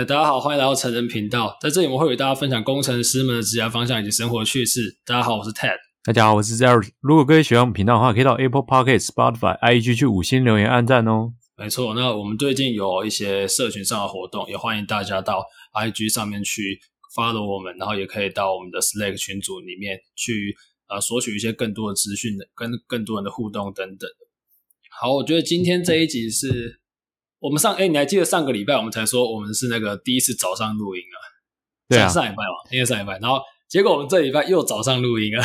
呃，大家好，欢迎来到成人频道，在这里我们会与大家分享工程师们的职业方向以及生活趣事。大家好，我是 Ted。大家好，我是 Zero。如果各位喜欢我们频道的话，可以到 Apple Podcast、Spotify、IG 去五星留言、按赞哦。没错，那我们最近有一些社群上的活动，也欢迎大家到 IG 上面去 follow 我们，然后也可以到我们的 Slack 群组里面去呃索取一些更多的资讯，跟更多人的互动等等。好，我觉得今天这一集是我们上哎，你还记得上个礼拜我们才说我们是那个第一次早上录音啊？对啊，上礼拜嘛，因为上礼拜，然后结果我们这礼拜又早上录音啊，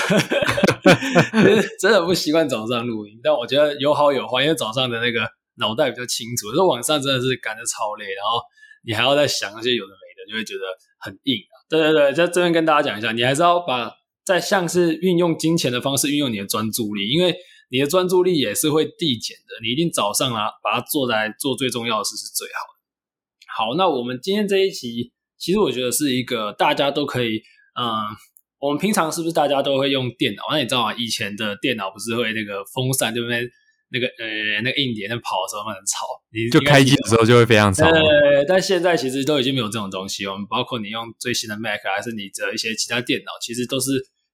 真的不习惯早上录音，但我觉得有好有坏，因为早上的那个。脑袋比较清楚，说晚上真的是赶得超累，然后你还要再想那些有的没的，就会觉得很硬啊。对对对，在这边跟大家讲一下，你还是要把在像是运用金钱的方式运用你的专注力，因为你的专注力也是会递减的。你一定早上啊，把它做来做最重要的事是最好的。好，那我们今天这一期，其实我觉得是一个大家都可以，嗯，我们平常是不是大家都会用电脑？那你知道吗？以前的电脑不是会那个风扇对不对？那个呃，那个硬碟在跑的时候很吵，你就开机的时候就会非常吵。对，但现在其实都已经没有这种东西。我们包括你用最新的 Mac 还是你的一些其他电脑，其实都是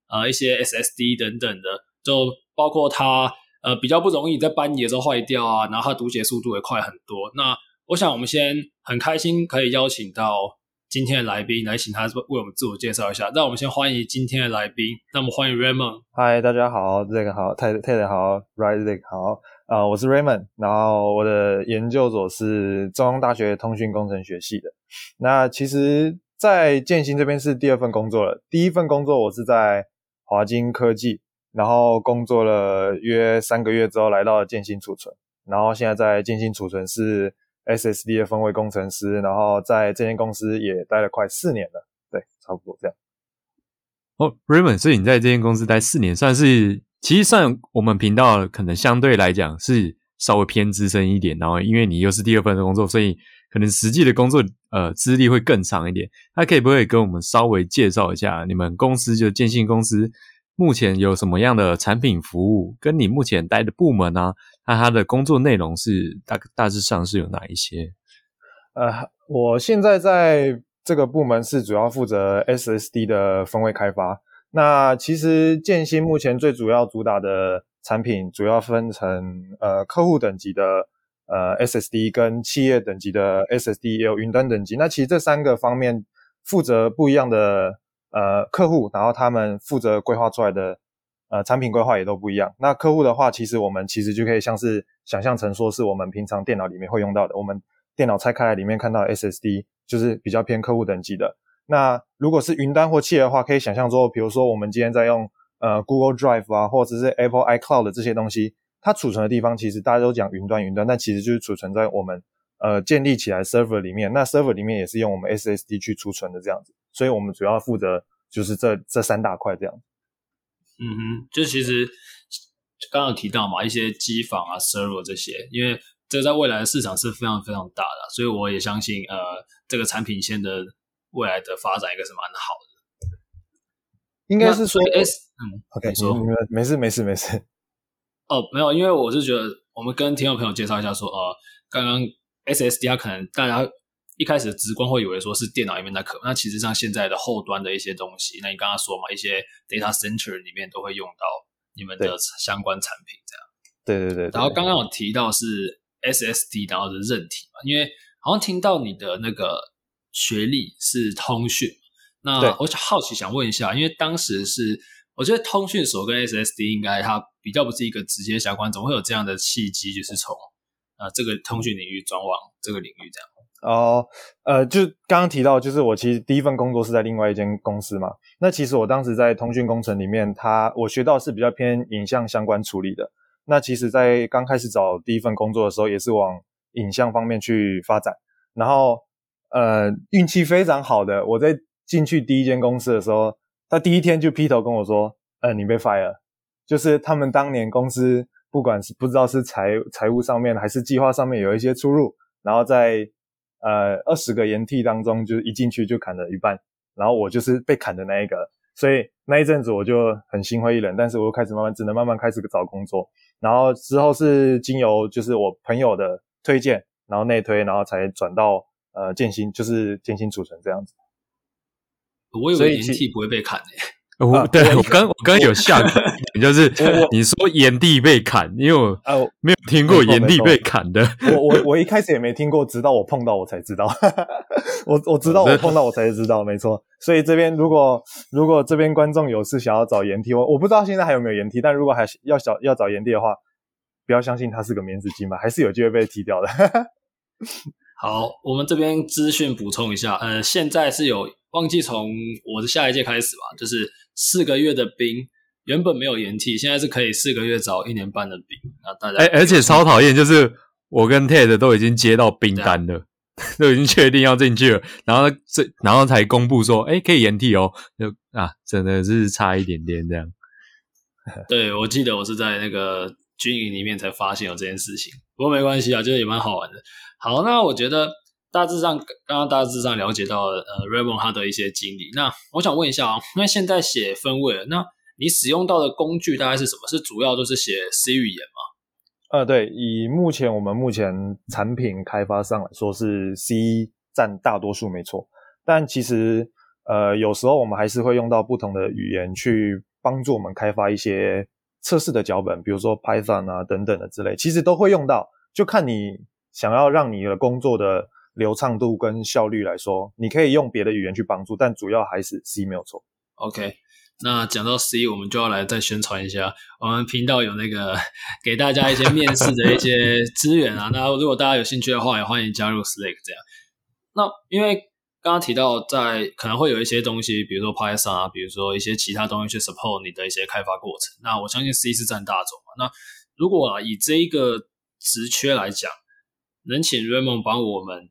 呃一些 SSD 等等的，就包括它呃比较不容易在搬移的时候坏掉啊，然后它读写速度也快很多。那我想我们先很开心可以邀请到。今天的来宾来请他为我们自我介绍一下。那我们先欢迎今天的来宾。那我们欢迎 Raymond。嗨，大家好，这个好，泰泰的好，Rise 好。啊、呃，我是 Raymond，然后我的研究所是中央大学通讯工程学系的。那其实，在建新这边是第二份工作了。第一份工作我是在华晶科技，然后工作了约三个月之后，来到建新储存，然后现在在建新储存是。SSD 的分位工程师，然后在这间公司也待了快四年了，对，差不多这样。哦，Raymond，所以你在这间公司待四年，算是其实算我们频道可能相对来讲是稍微偏资深一点，然后因为你又是第二份的工作，所以可能实际的工作呃资历会更长一点。那可以不可以跟我们稍微介绍一下你们公司就建新公司目前有什么样的产品服务，跟你目前待的部门呢、啊？那他的工作内容是大大致上是有哪一些？呃，我现在在这个部门是主要负责 SSD 的分位开发。那其实建新目前最主要主打的产品，主要分成呃客户等级的呃 SSD 跟企业等级的 SSD，也有云端等级。那其实这三个方面负责不一样的呃客户，然后他们负责规划出来的。呃，产品规划也都不一样。那客户的话，其实我们其实就可以像是想象成说是我们平常电脑里面会用到的。我们电脑拆开来里面看到 SSD 就是比较偏客户等级的。那如果是云端或企业的话，可以想象说，比如说我们今天在用呃 Google Drive 啊，或者是 Apple iCloud 的这些东西，它储存的地方其实大家都讲云端云端，但其实就是储存在我们呃建立起来 server 里面。那 server 里面也是用我们 SSD 去储存的这样子。所以我们主要负责就是这这三大块这样。嗯哼，就其实刚刚有提到嘛，一些机房啊、server 这些，因为这在未来的市场是非常非常大的，所以我也相信，呃，这个产品线的未来的发展应该是蛮好的。应该是说 S，嗯，OK，说没事没事没事。哦，没有，因为我是觉得我们跟听众朋友介绍一下说，呃，刚刚 SSD 它可能大家。一开始直观会以为说是电脑里面的壳，那其实像现在的后端的一些东西，那你刚刚说嘛，一些 data center 里面都会用到你们的相关产品，这样。对对对，对。然后刚刚有提到是 SSD，然后是韧体嘛，因为好像听到你的那个学历是通讯，那我好奇想问一下，因为当时是我觉得通讯所跟 SSD 应该它比较不是一个直接相关，怎么会有这样的契机，就是从啊、呃、这个通讯领域转往这个领域这样？哦，呃，就刚刚提到，就是我其实第一份工作是在另外一间公司嘛。那其实我当时在通讯工程里面，它我学到是比较偏影像相关处理的。那其实，在刚开始找第一份工作的时候，也是往影像方面去发展。然后，呃，运气非常好的，我在进去第一间公司的时候，他第一天就劈头跟我说：“呃，你被 fire。”就是他们当年公司不管是不知道是财财务上面还是计划上面有一些出入，然后在呃，二十个研替当中，就是一进去就砍了一半，然后我就是被砍的那一个，所以那一阵子我就很心灰意冷，但是我又开始慢慢，只能慢慢开始找工作，然后之后是经由就是我朋友的推荐，然后内推，然后才转到呃建新，就是建新储存这样子。我以为炎帝不会被砍诶、欸。我、啊、对我刚我刚有下个，就是你说炎帝被砍，因为我没有听过炎帝被砍的。我我我一开始也没听过，直到我碰到我才知道。我我知道我碰到我才知道，没错。所以这边如果如果这边观众有事想要找炎帝，我我不知道现在还有没有炎帝，但如果还要找要找炎帝的话，不要相信他是个免死金嘛，还是有机会被踢掉的。好，我们这边资讯补充一下，呃，现在是有忘记从我的下一届开始吧，就是。四个月的兵原本没有延期，现在是可以四个月找一年半的兵。那大家，哎，而且超讨厌，就是我跟 Ted 都已经接到兵单了，都已经确定要进去了，然后这然后才公布说，哎，可以延替哦，就啊，真的是差一点点这样。对，我记得我是在那个军营里面才发现有这件事情，不过没关系啊，就是也蛮好玩的。好，那我觉得。大致上，刚刚大致上了解到呃，Raymond 他的一些经历。那我想问一下啊，因为现在写分位，那你使用到的工具大概是什么？是主要都是写 C 语言吗？呃，对，以目前我们目前产品开发上来说是 C 占大多数，没错。但其实呃，有时候我们还是会用到不同的语言去帮助我们开发一些测试的脚本，比如说 Python 啊等等的之类，其实都会用到，就看你想要让你的工作的。流畅度跟效率来说，你可以用别的语言去帮助，但主要还是 C 没有错。OK，那讲到 C，我们就要来再宣传一下，我们频道有那个给大家一些面试的一些 资源啊。那如果大家有兴趣的话，也欢迎加入 Slack 这样。那因为刚刚提到在可能会有一些东西，比如说 Python 啊，比如说一些其他东西去 support 你的一些开发过程。那我相信 C 是占大众嘛。那如果啊以这一个职缺来讲，能请 Raymond 帮我们。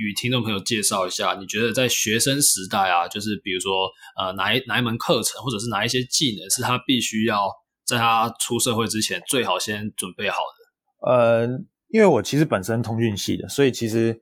与听众朋友介绍一下，你觉得在学生时代啊，就是比如说呃哪一哪一门课程，或者是哪一些技能，是他必须要在他出社会之前最好先准备好的？呃，因为我其实本身通讯系的，所以其实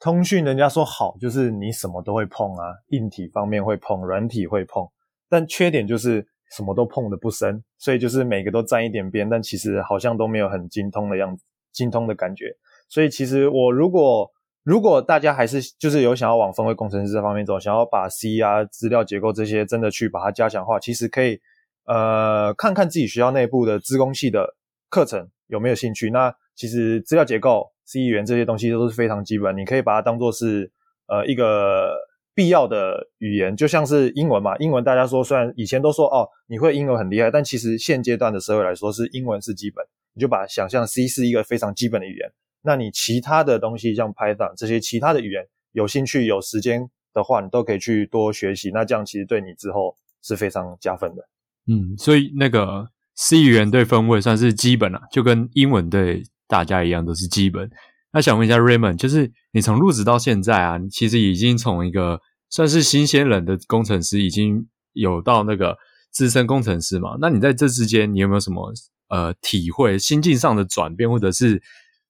通讯人家说好，就是你什么都会碰啊，硬体方面会碰，软体会碰，但缺点就是什么都碰得不深，所以就是每个都沾一点边，但其实好像都没有很精通的样子，精通的感觉。所以其实我如果如果大家还是就是有想要往分位工程师这方面走，想要把 C 啊、资料结构这些真的去把它加强化，其实可以呃看看自己学校内部的资工系的课程有没有兴趣。那其实资料结构、C 语言这些东西都是非常基本，你可以把它当做是呃一个必要的语言，就像是英文嘛。英文大家说虽然以前都说哦你会英文很厉害，但其实现阶段的社会来说是英文是基本，你就把想象 C 是一个非常基本的语言。那你其他的东西像 Python 这些其他的语言，有兴趣有时间的话，你都可以去多学习。那这样其实对你之后是非常加分的。嗯，所以那个 C 语言对分位算是基本啦，就跟英文对大家一样都是基本。那想问一下 Raymond，就是你从入职到现在啊，你其实已经从一个算是新鲜人的工程师，已经有到那个资深工程师嘛？那你在这之间，你有没有什么呃体会、心境上的转变，或者是？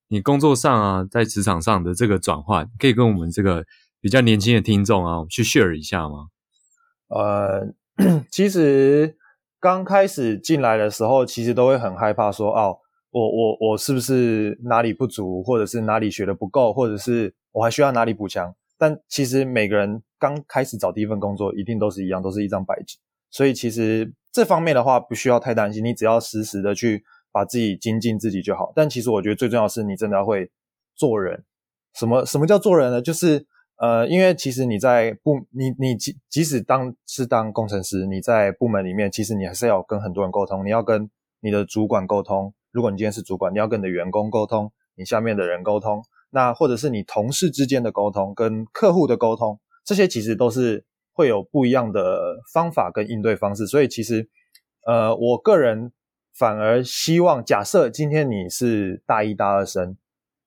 你工作上啊，在职场上的这个转换，可以跟我们这个比较年轻的听众啊，去 share 一下吗？呃，其实刚开始进来的时候，其实都会很害怕说，哦，我我我是不是哪里不足，或者是哪里学的不够，或者是我还需要哪里补强？但其实每个人刚开始找第一份工作，一定都是一样，都是一张白纸。所以其实这方面的话，不需要太担心，你只要实时的去。把自己精进自己就好，但其实我觉得最重要的是你真的要会做人。什么什么叫做人呢？就是呃，因为其实你在部你你即即使当是当工程师，你在部门里面，其实你还是要跟很多人沟通。你要跟你的主管沟通，如果你今天是主管，你要跟你的员工沟通，你下面的人沟通，那或者是你同事之间的沟通，跟客户的沟通，这些其实都是会有不一样的方法跟应对方式。所以其实呃，我个人。反而希望，假设今天你是大一、大二生，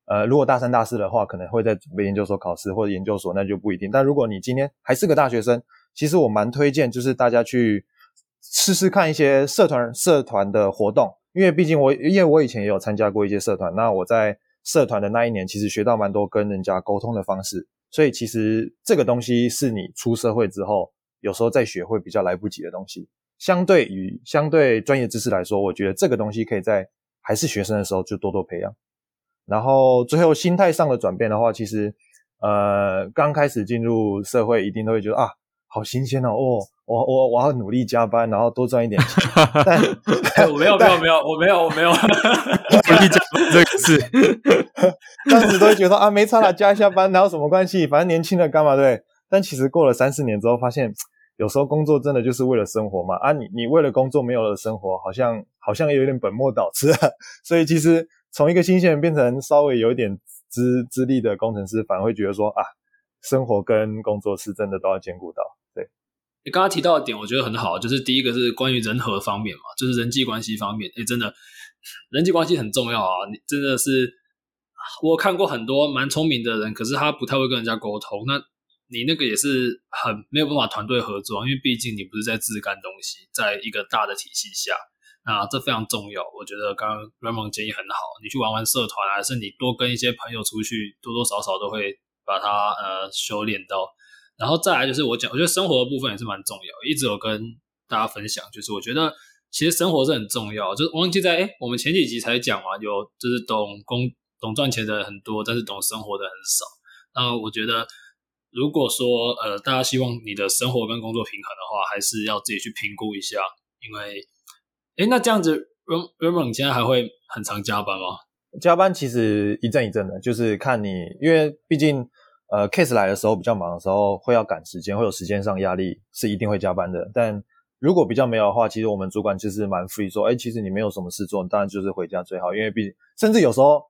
呃，如果大三、大四的话，可能会在准备研究所考试或者研究所，那就不一定。但如果你今天还是个大学生，其实我蛮推荐，就是大家去试试看一些社团、社团的活动，因为毕竟我，因为我以前也有参加过一些社团，那我在社团的那一年，其实学到蛮多跟人家沟通的方式，所以其实这个东西是你出社会之后，有时候再学会比较来不及的东西。相对于相对专业知识来说，我觉得这个东西可以在还是学生的时候就多多培养。然后最后心态上的转变的话，其实呃，刚开始进入社会，一定都会觉得啊，好新鲜哦，哦，我我我要努力加班，然后多赚一点钱。但我没有没有没有，我没有我没有 努力加班这个事，当时都会觉得啊，没差啦，加一下班，哪有什么关系？反正年轻的干嘛对？但其实过了三四年之后，发现有时候工作真的就是为了生活嘛。啊你，你为了工作没有了生活，好像好像有点本末倒置啊。所以其实从一个新鲜人变成稍微有一点。资资历的工程师反而会觉得说啊，生活跟工作是真的都要兼顾到。对，你刚刚提到的点，我觉得很好，就是第一个是关于人和方面嘛，就是人际关系方面。哎，真的，人际关系很重要啊！你真的是，我看过很多蛮聪明的人，可是他不太会跟人家沟通。那你那个也是很没有办法团队合作，因为毕竟你不是在自干东西，在一个大的体系下。那这非常重要，我觉得刚刚 Raymond 建议很好。你去玩玩社团，还是你多跟一些朋友出去，多多少少都会把它呃修炼到。然后再来就是我讲，我觉得生活的部分也是蛮重要，一直有跟大家分享，就是我觉得其实生活是很重要。就是忘记在哎，我们前几集才讲嘛，有就是懂工懂赚钱的很多，但是懂生活的很少。那我觉得如果说呃大家希望你的生活跟工作平衡的话，还是要自己去评估一下，因为。诶，那这样子，Raymond，你现在还会很常加班吗？加班其实一阵一阵的，就是看你，因为毕竟，呃，case 来的时候比较忙的时候，会要赶时间，会有时间上压力，是一定会加班的。但如果比较没有的话，其实我们主管就是蛮 free，说，诶，其实你没有什么事做，当然就是回家最好，因为毕竟，甚至有时候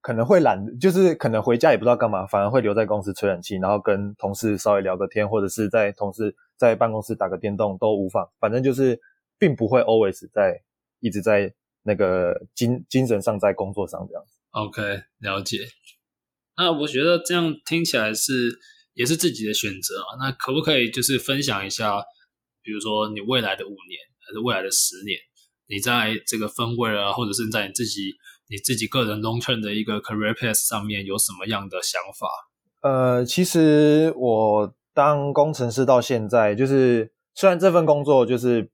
可能会懒，就是可能回家也不知道干嘛，反而会留在公司吹冷气，然后跟同事稍微聊个天，或者是在同事在办公室打个电动都无妨，反正就是。并不会 always 在一直在那个精精神上在工作上这样子。OK，了解。那我觉得这样听起来是也是自己的选择啊。那可不可以就是分享一下，比如说你未来的五年还是未来的十年，你在这个分位啊，或者是在你自己你自己个人 long term 的一个 career path 上面有什么样的想法？呃，其实我当工程师到现在，就是虽然这份工作就是。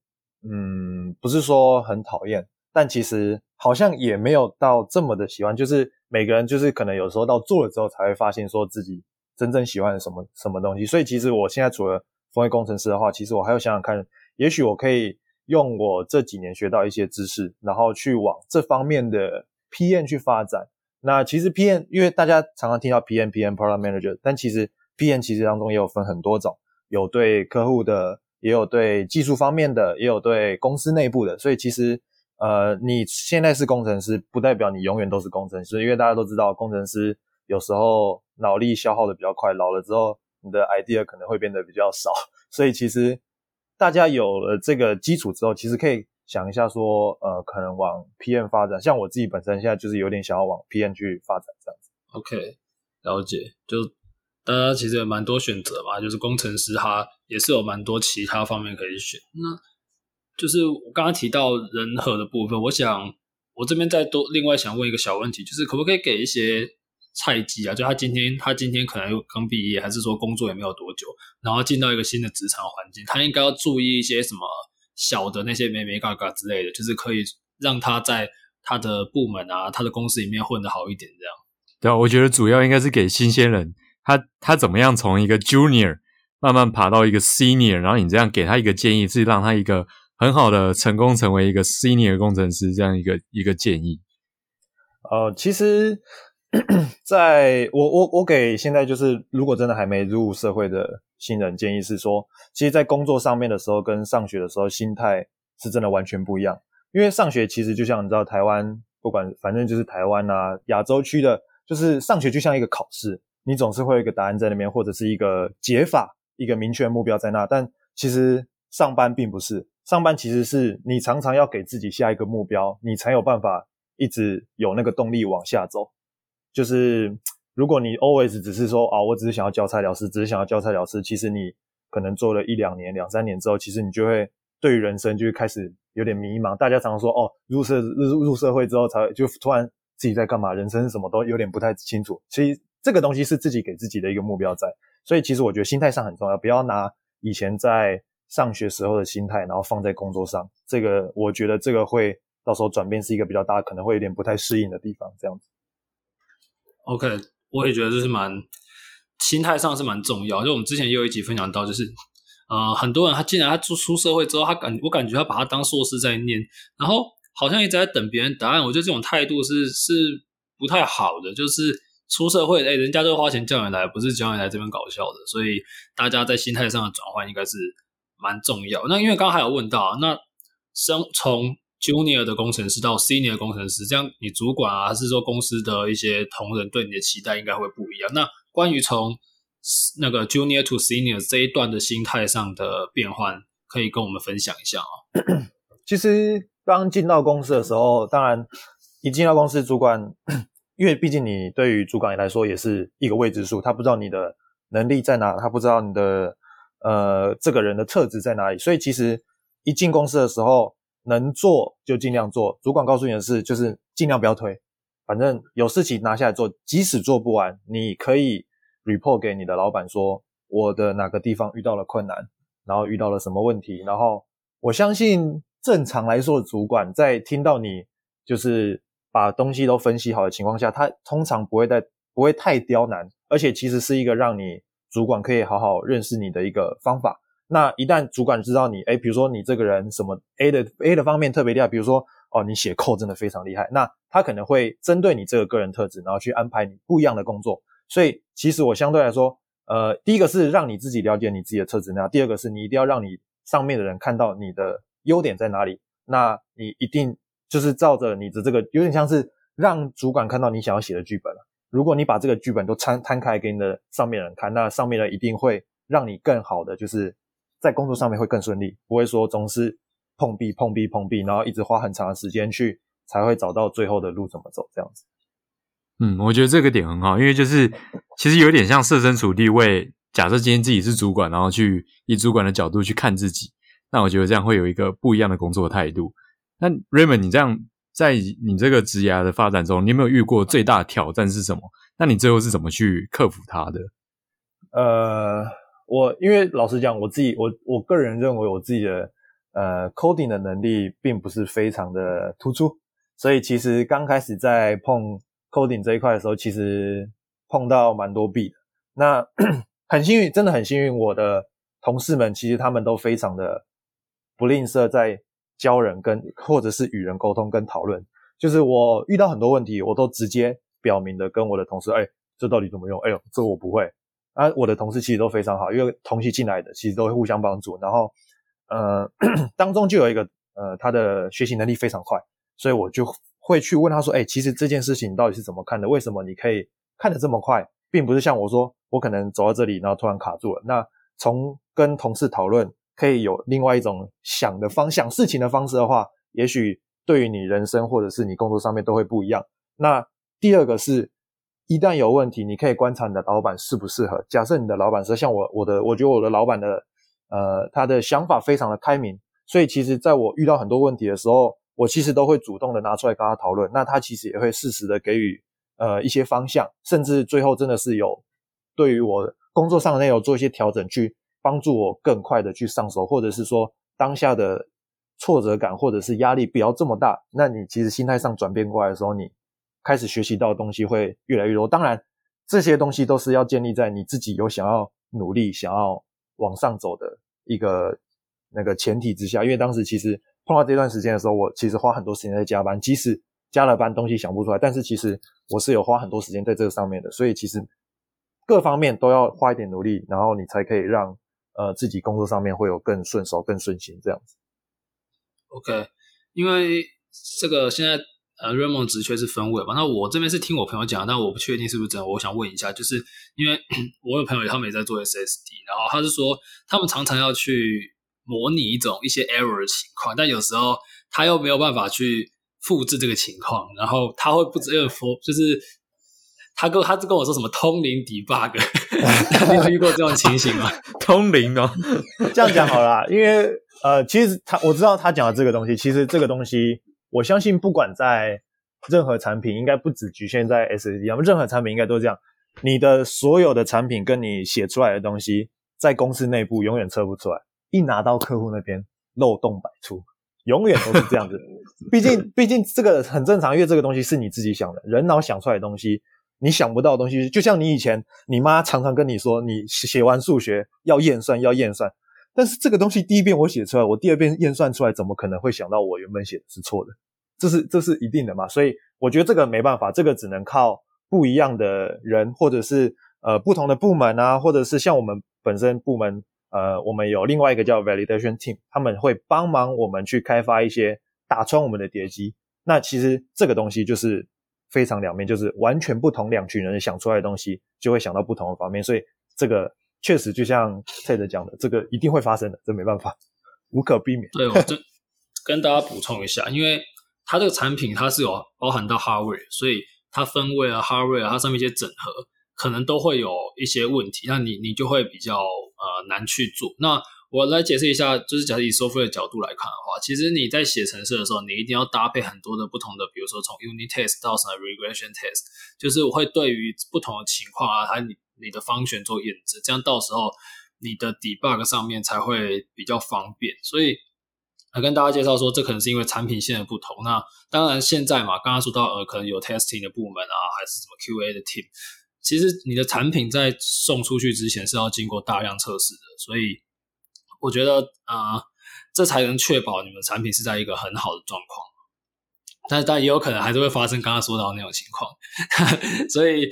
嗯，不是说很讨厌，但其实好像也没有到这么的喜欢。就是每个人就是可能有时候到做了之后才会发现说自己真正喜欢什么什么东西。所以其实我现在除了分为工程师的话，其实我还要想想看，也许我可以用我这几年学到一些知识，然后去往这方面的 PM 去发展。那其实 PM，因为大家常常听到 PM、PM、Product Manager，但其实 PM 其实当中也有分很多种，有对客户的。也有对技术方面的，也有对公司内部的，所以其实，呃，你现在是工程师，不代表你永远都是工程师，因为大家都知道，工程师有时候脑力消耗的比较快，老了之后，你的 idea 可能会变得比较少，所以其实大家有了这个基础之后，其实可以想一下说，呃，可能往 PM 发展，像我自己本身现在就是有点想要往 PM 去发展这样子。OK，了解，就。大家其实有蛮多选择嘛，就是工程师他也是有蛮多其他方面可以选。那就是我刚刚提到人和的部分，我想我这边再多另外想问一个小问题，就是可不可以给一些菜鸡啊？就他今天他今天可能刚毕业，还是说工作也没有多久，然后进到一个新的职场环境，他应该要注意一些什么小的那些美眉嘎嘎之类的，就是可以让他在他的部门啊、他的公司里面混得好一点，这样。对啊，我觉得主要应该是给新鲜人。他他怎么样从一个 junior 慢慢爬到一个 senior，然后你这样给他一个建议，是让他一个很好的成功成为一个 senior 工程师这样一个一个建议。呃，其实，在我我我给现在就是如果真的还没入社会的新人建议是说，其实，在工作上面的时候跟上学的时候心态是真的完全不一样。因为上学其实就像你知道，台湾不管反正就是台湾啊，亚洲区的，就是上学就像一个考试。你总是会有一个答案在那边，或者是一个解法，一个明确目标在那。但其实上班并不是，上班其实是你常常要给自己下一个目标，你才有办法一直有那个动力往下走。就是如果你 always 只是说啊，我只是想要交差了事，只是想要交差了事，其实你可能做了一两年、两三年之后，其实你就会对于人生就会开始有点迷茫。大家常常说哦，入社入入社会之后才就突然自己在干嘛，人生什么都有点不太清楚。其实。这个东西是自己给自己的一个目标在，所以其实我觉得心态上很重要，不要拿以前在上学时候的心态，然后放在工作上。这个我觉得这个会到时候转变是一个比较大，可能会有点不太适应的地方。这样子。OK，我也觉得这是蛮心态上是蛮重要。就我们之前也有一集分享到，就是呃，很多人他进来他出出社会之后，他感我感觉他把他当硕士在念，然后好像一直在等别人答案。我觉得这种态度是是不太好的。就是出社会，哎，人家都花钱叫你来，不是叫你来这边搞笑的。所以大家在心态上的转换应该是蛮重要。那因为刚刚还有问到，那生从 Junior 的工程师到 Senior 工程师，这样你主管啊，还是说公司的一些同仁对你的期待应该会不一样。那关于从那个 Junior to Senior 这一段的心态上的变换，可以跟我们分享一下啊。其实刚进到公司的时候，当然一进到公司，主管因为毕竟你对于主管来说也是一个未知数，他不知道你的能力在哪，他不知道你的呃这个人的特质在哪里，所以其实一进公司的时候。能做就尽量做，主管告诉你的事就是尽量不要推，反正有事情拿下来做，即使做不完，你可以 report 给你的老板说我的哪个地方遇到了困难，然后遇到了什么问题，然后我相信正常来说主管在听到你就是把东西都分析好的情况下，他通常不会在不会太刁难，而且其实是一个让你主管可以好好认识你的一个方法。那一旦主管知道你，诶，比如说你这个人什么 A 的 A 的方面特别厉害，比如说哦，你写扣真的非常厉害，那他可能会针对你这个个人特质，然后去安排你不一样的工作。所以其实我相对来说，呃，第一个是让你自己了解你自己的特质，那第二个是你一定要让你上面的人看到你的优点在哪里。那你一定就是照着你的这个，有点像是让主管看到你想要写的剧本了。如果你把这个剧本都摊摊开给你的上面人看，那上面人一定会让你更好的就是。在工作上面会更顺利，不会说总是碰壁、碰壁、碰壁，然后一直花很长的时间去才会找到最后的路怎么走这样子。嗯，我觉得这个点很好，因为就是其实有点像设身处地为假设今天自己是主管，然后去以主管的角度去看自己，那我觉得这样会有一个不一样的工作态度。那 Raymond，你这样在你这个职涯的发展中，你有没有遇过最大的挑战是什么？那你最后是怎么去克服它的？呃。我因为老实讲，我自己我我个人认为我自己的呃 coding 的能力并不是非常的突出，所以其实刚开始在碰 coding 这一块的时候，其实碰到蛮多壁的。那 很幸运，真的很幸运，我的同事们其实他们都非常的不吝啬在教人跟或者是与人沟通跟讨论。就是我遇到很多问题，我都直接表明的跟我的同事，哎，这到底怎么用？哎呦，这我不会。啊，我的同事其实都非常好，因为同期进来的其实都会互相帮助。然后，呃，当中就有一个呃，他的学习能力非常快，所以我就会去问他说：“哎，其实这件事情到底是怎么看的？为什么你可以看得这么快，并不是像我说，我可能走到这里，然后突然卡住了。那从跟同事讨论，可以有另外一种想的方向、事情的方式的话，也许对于你人生或者是你工作上面都会不一样。那第二个是。一旦有问题，你可以观察你的老板适不适合。假设你的老板是像我，我的，我觉得我的老板的，呃，他的想法非常的开明，所以其实在我遇到很多问题的时候，我其实都会主动的拿出来跟他讨论。那他其实也会适时的给予呃一些方向，甚至最后真的是有对于我工作上的内容做一些调整，去帮助我更快的去上手，或者是说当下的挫折感或者是压力不要这么大。那你其实心态上转变过来的时候，你。开始学习到的东西会越来越多，当然这些东西都是要建立在你自己有想要努力、想要往上走的一个那个前提之下。因为当时其实碰到这段时间的时候，我其实花很多时间在加班，即使加了班东西想不出来，但是其实我是有花很多时间在这个上面的。所以其实各方面都要花一点努力，然后你才可以让呃自己工作上面会有更顺手、更顺心这样子。OK，因为这个现在。呃，Raymond 职缺是分位吧？那我这边是听我朋友讲，但我不确定是不是真的。我想问一下，就是因为 我有朋友他们也在做 SSD，然后他是说他们常常要去模拟一种一些 error 的情况，但有时候他又没有办法去复制这个情况，然后他会不知道 for 就是他跟他跟我说什么通灵 debug，你有遇过这种情形吗？通灵哦，这样讲好了，因为呃，其实他我知道他讲的这个东西，其实这个东西。我相信，不管在任何产品，应该不只局限在 SSD 上，任何产品应该都这样。你的所有的产品跟你写出来的东西，在公司内部永远测不出来，一拿到客户那边漏洞百出，永远都是这样子。毕竟，毕竟这个很正常，因为这个东西是你自己想的，人脑想出来的东西，你想不到的东西，就像你以前你妈常常跟你说，你写完数学要验算，要验算。但是这个东西第一遍我写出来，我第二遍验算出来，怎么可能会想到我原本写的是错的？这是这是一定的嘛？所以我觉得这个没办法，这个只能靠不一样的人，或者是呃不同的部门啊，或者是像我们本身部门，呃，我们有另外一个叫 validation team，他们会帮忙我们去开发一些打穿我们的叠机。那其实这个东西就是非常两面，就是完全不同两群人想出来的东西，就会想到不同的方面，所以这个。确实，就像 Ted 讲的，这个一定会发生的，这没办法，无可避免。对，我就跟大家补充一下，因为它这个产品它是有包含到 hardware，所以它分位啊、hardware 啊，它上面一些整合可能都会有一些问题，那你你就会比较呃难去做。那我来解释一下，就是假设以 software 的角度来看的话，其实你在写程式的时候，你一定要搭配很多的不同的，比如说从 unit test 到什么 regression test，就是我会对于不同的情况啊，还有你。你的方选做验证，这样到时候你的 debug 上面才会比较方便。所以，来跟大家介绍说，这可能是因为产品线的不同。那当然，现在嘛，刚刚说到呃，可能有 testing 的部门啊，还是什么 QA 的 team。其实你的产品在送出去之前是要经过大量测试的，所以我觉得啊、呃，这才能确保你们产品是在一个很好的状况。但，但也有可能还是会发生刚刚说到的那种情况，所以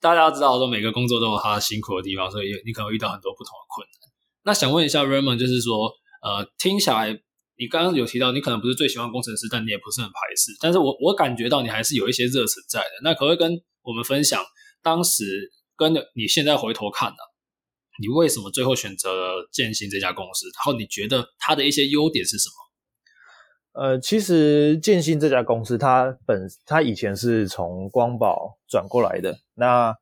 大家知道说，每个工作都有他辛苦的地方，所以你可能会遇到很多不同的困难。那想问一下 Raymond，就是说，呃，听起来你刚刚有提到你可能不是最喜欢工程师，但你也不是很排斥，但是我我感觉到你还是有一些热忱在的。那可不可以跟我们分享当时跟你现在回头看呢、你为什么最后选择建新这家公司？然后你觉得它的一些优点是什么？呃，其实建新这家公司，它本它以前是从光宝转过来的。那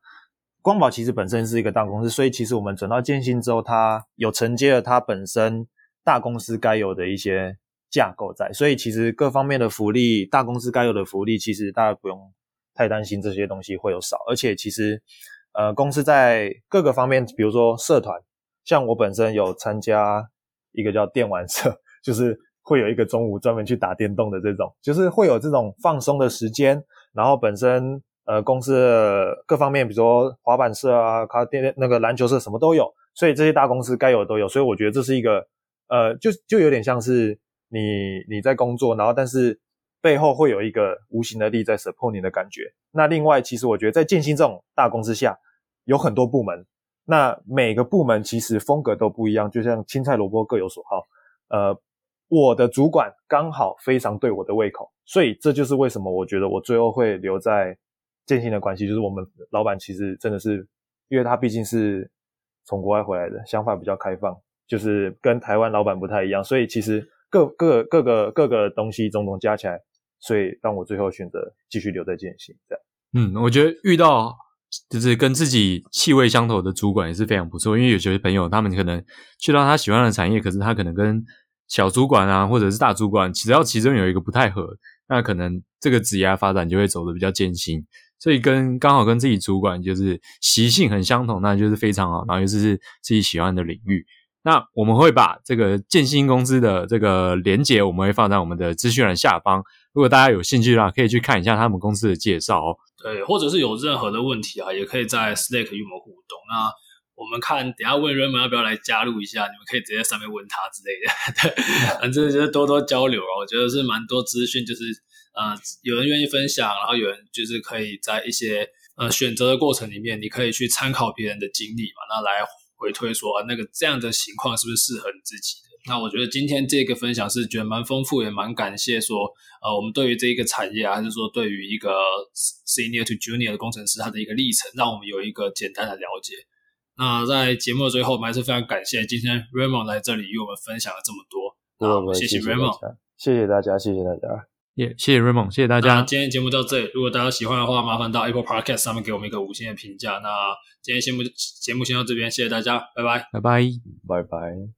光宝其实本身是一个大公司，所以其实我们转到建新之后，它有承接了它本身大公司该有的一些架构在。所以其实各方面的福利，大公司该有的福利，其实大家不用太担心这些东西会有少。而且其实，呃，公司在各个方面，比如说社团，像我本身有参加一个叫电玩社，就是。会有一个中午专门去打电动的这种，就是会有这种放松的时间。然后本身呃公司的各方面，比如说滑板社啊、卡电那个篮球社什么都有，所以这些大公司该有的都有。所以我觉得这是一个呃，就就有点像是你你在工作，然后但是背后会有一个无形的力在 support 你的感觉。那另外，其实我觉得在建新这种大公司下，有很多部门，那每个部门其实风格都不一样，就像青菜萝卜各有所好，呃。我的主管刚好非常对我的胃口，所以这就是为什么我觉得我最后会留在建信的关系，就是我们老板其实真的是，因为他毕竟是从国外回来的，想法比较开放，就是跟台湾老板不太一样，所以其实各各各个各个东西种种加起来，所以让我最后选择继续留在建信。这样，嗯，我觉得遇到就是跟自己气味相投的主管也是非常不错，因为有些朋友他们可能去到他喜欢的产业，可是他可能跟小主管啊，或者是大主管，只要其中有一个不太合，那可能这个职业发展就会走得比较艰辛。所以跟刚好跟自己主管就是习性很相同，那就是非常好。然后又是自己喜欢的领域，那我们会把这个建新公司的这个连接，我们会放在我们的资讯栏下方。如果大家有兴趣的话，可以去看一下他们公司的介绍哦。对，或者是有任何的问题啊，也可以在 Slack 与我们互动。那我们看，等下问 Raymond 要不要来加入一下，你们可以直接在上面问他之类的。对，反正就是多多交流啊，我觉得是蛮多资讯，就是呃，有人愿意分享，然后有人就是可以在一些呃选择的过程里面，你可以去参考别人的经历嘛，那来回推说啊，那个这样的情况是不是适合你自己的？那我觉得今天这个分享是觉得蛮丰富，也蛮感谢说呃，我们对于这一个产业啊，还是说对于一个 Senior to Junior 的工程师他的一个历程，让我们有一个简单的了解。那在节目的最后，我们还是非常感谢今天 Raymond 来这里与我们分享了这么多。那我们谢谢 Raymond，谢谢大家，谢谢大家，也、yeah, 谢谢 Raymond，谢谢大家。今天节目到这里，如果大家喜欢的话，麻烦到 Apple Podcast 上面给我们一个五星的评价。那今天节目节目先到这边，谢谢大家，拜拜，拜拜，拜拜。